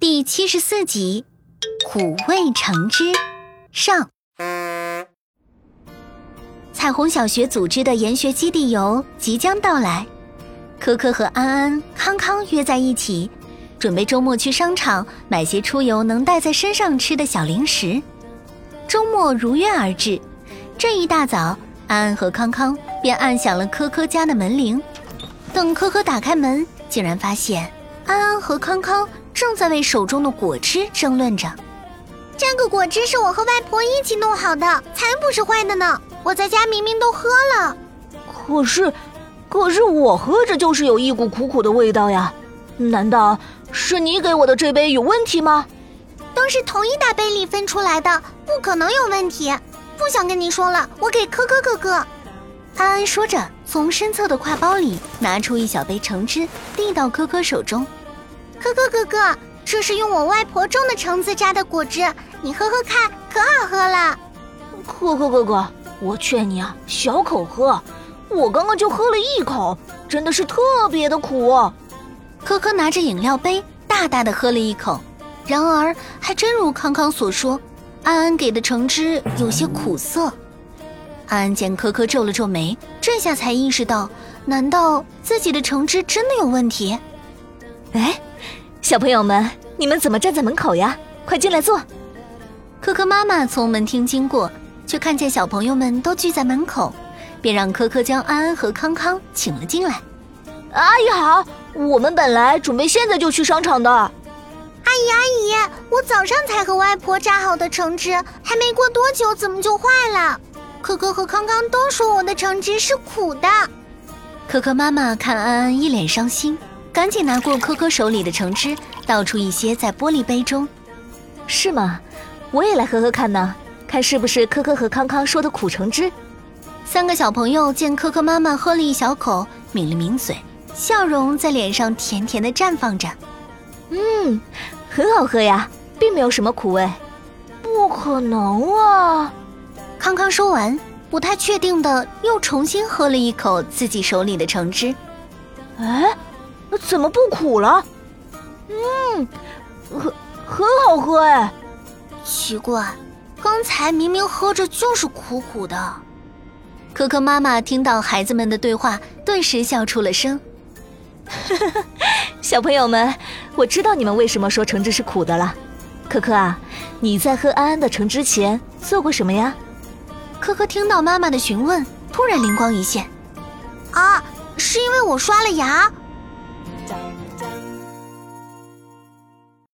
第七十四集，苦味橙汁上。彩虹小学组织的研学基地游即将到来，科科和安安、康康约在一起，准备周末去商场买些出游能带在身上吃的小零食。周末如约而至，这一大早，安安和康康便按响了科科家的门铃。等科科打开门，竟然发现安安和康康正在为手中的果汁争论着。这个果汁是我和外婆一起弄好的，才不是坏的呢！我在家明明都喝了，可是，可是我喝着就是有一股苦苦的味道呀！难道是你给我的这杯有问题吗？都是同一大杯里分出来的，不可能有问题。不想跟你说了，我给科科哥哥。安安说着，从身侧的挎包里拿出一小杯橙汁，递到科科手中。科科哥哥，这是用我外婆种的橙子榨的果汁，你喝喝看，可好喝了。科科哥哥。我劝你啊，小口喝。我刚刚就喝了一口，真的是特别的苦。科科拿着饮料杯，大大的喝了一口。然而，还真如康康所说，安安给的橙汁有些苦涩。安安见科科皱了皱眉，这下才意识到，难道自己的橙汁真的有问题？哎，小朋友们，你们怎么站在门口呀？快进来坐。科科妈妈从门厅经过。却看见小朋友们都聚在门口，便让科科将安安和康康请了进来。阿姨好，我们本来准备现在就去商场的。阿姨阿姨，我早上才和外婆榨好的橙汁，还没过多久，怎么就坏了？可可和康康都说我的橙汁是苦的。可可妈妈看安安一脸伤心，赶紧拿过可可手里的橙汁，倒出一些在玻璃杯中。是吗？我也来喝喝看呢。看是不是科科和康康说的苦橙汁？三个小朋友见科科妈妈喝了一小口，抿了抿嘴，笑容在脸上甜甜的绽放着。嗯，很好喝呀，并没有什么苦味。不可能啊！康康说完，不太确定的又重新喝了一口自己手里的橙汁。哎，怎么不苦了？嗯，很很好喝哎。奇怪。刚才明明喝着就是苦苦的，可可妈妈听到孩子们的对话，顿时笑出了声。小朋友们，我知道你们为什么说橙汁是苦的了。可可啊，你在喝安安的橙汁前做过什么呀？可可听到妈妈的询问，突然灵光一现。啊，是因为我刷了牙，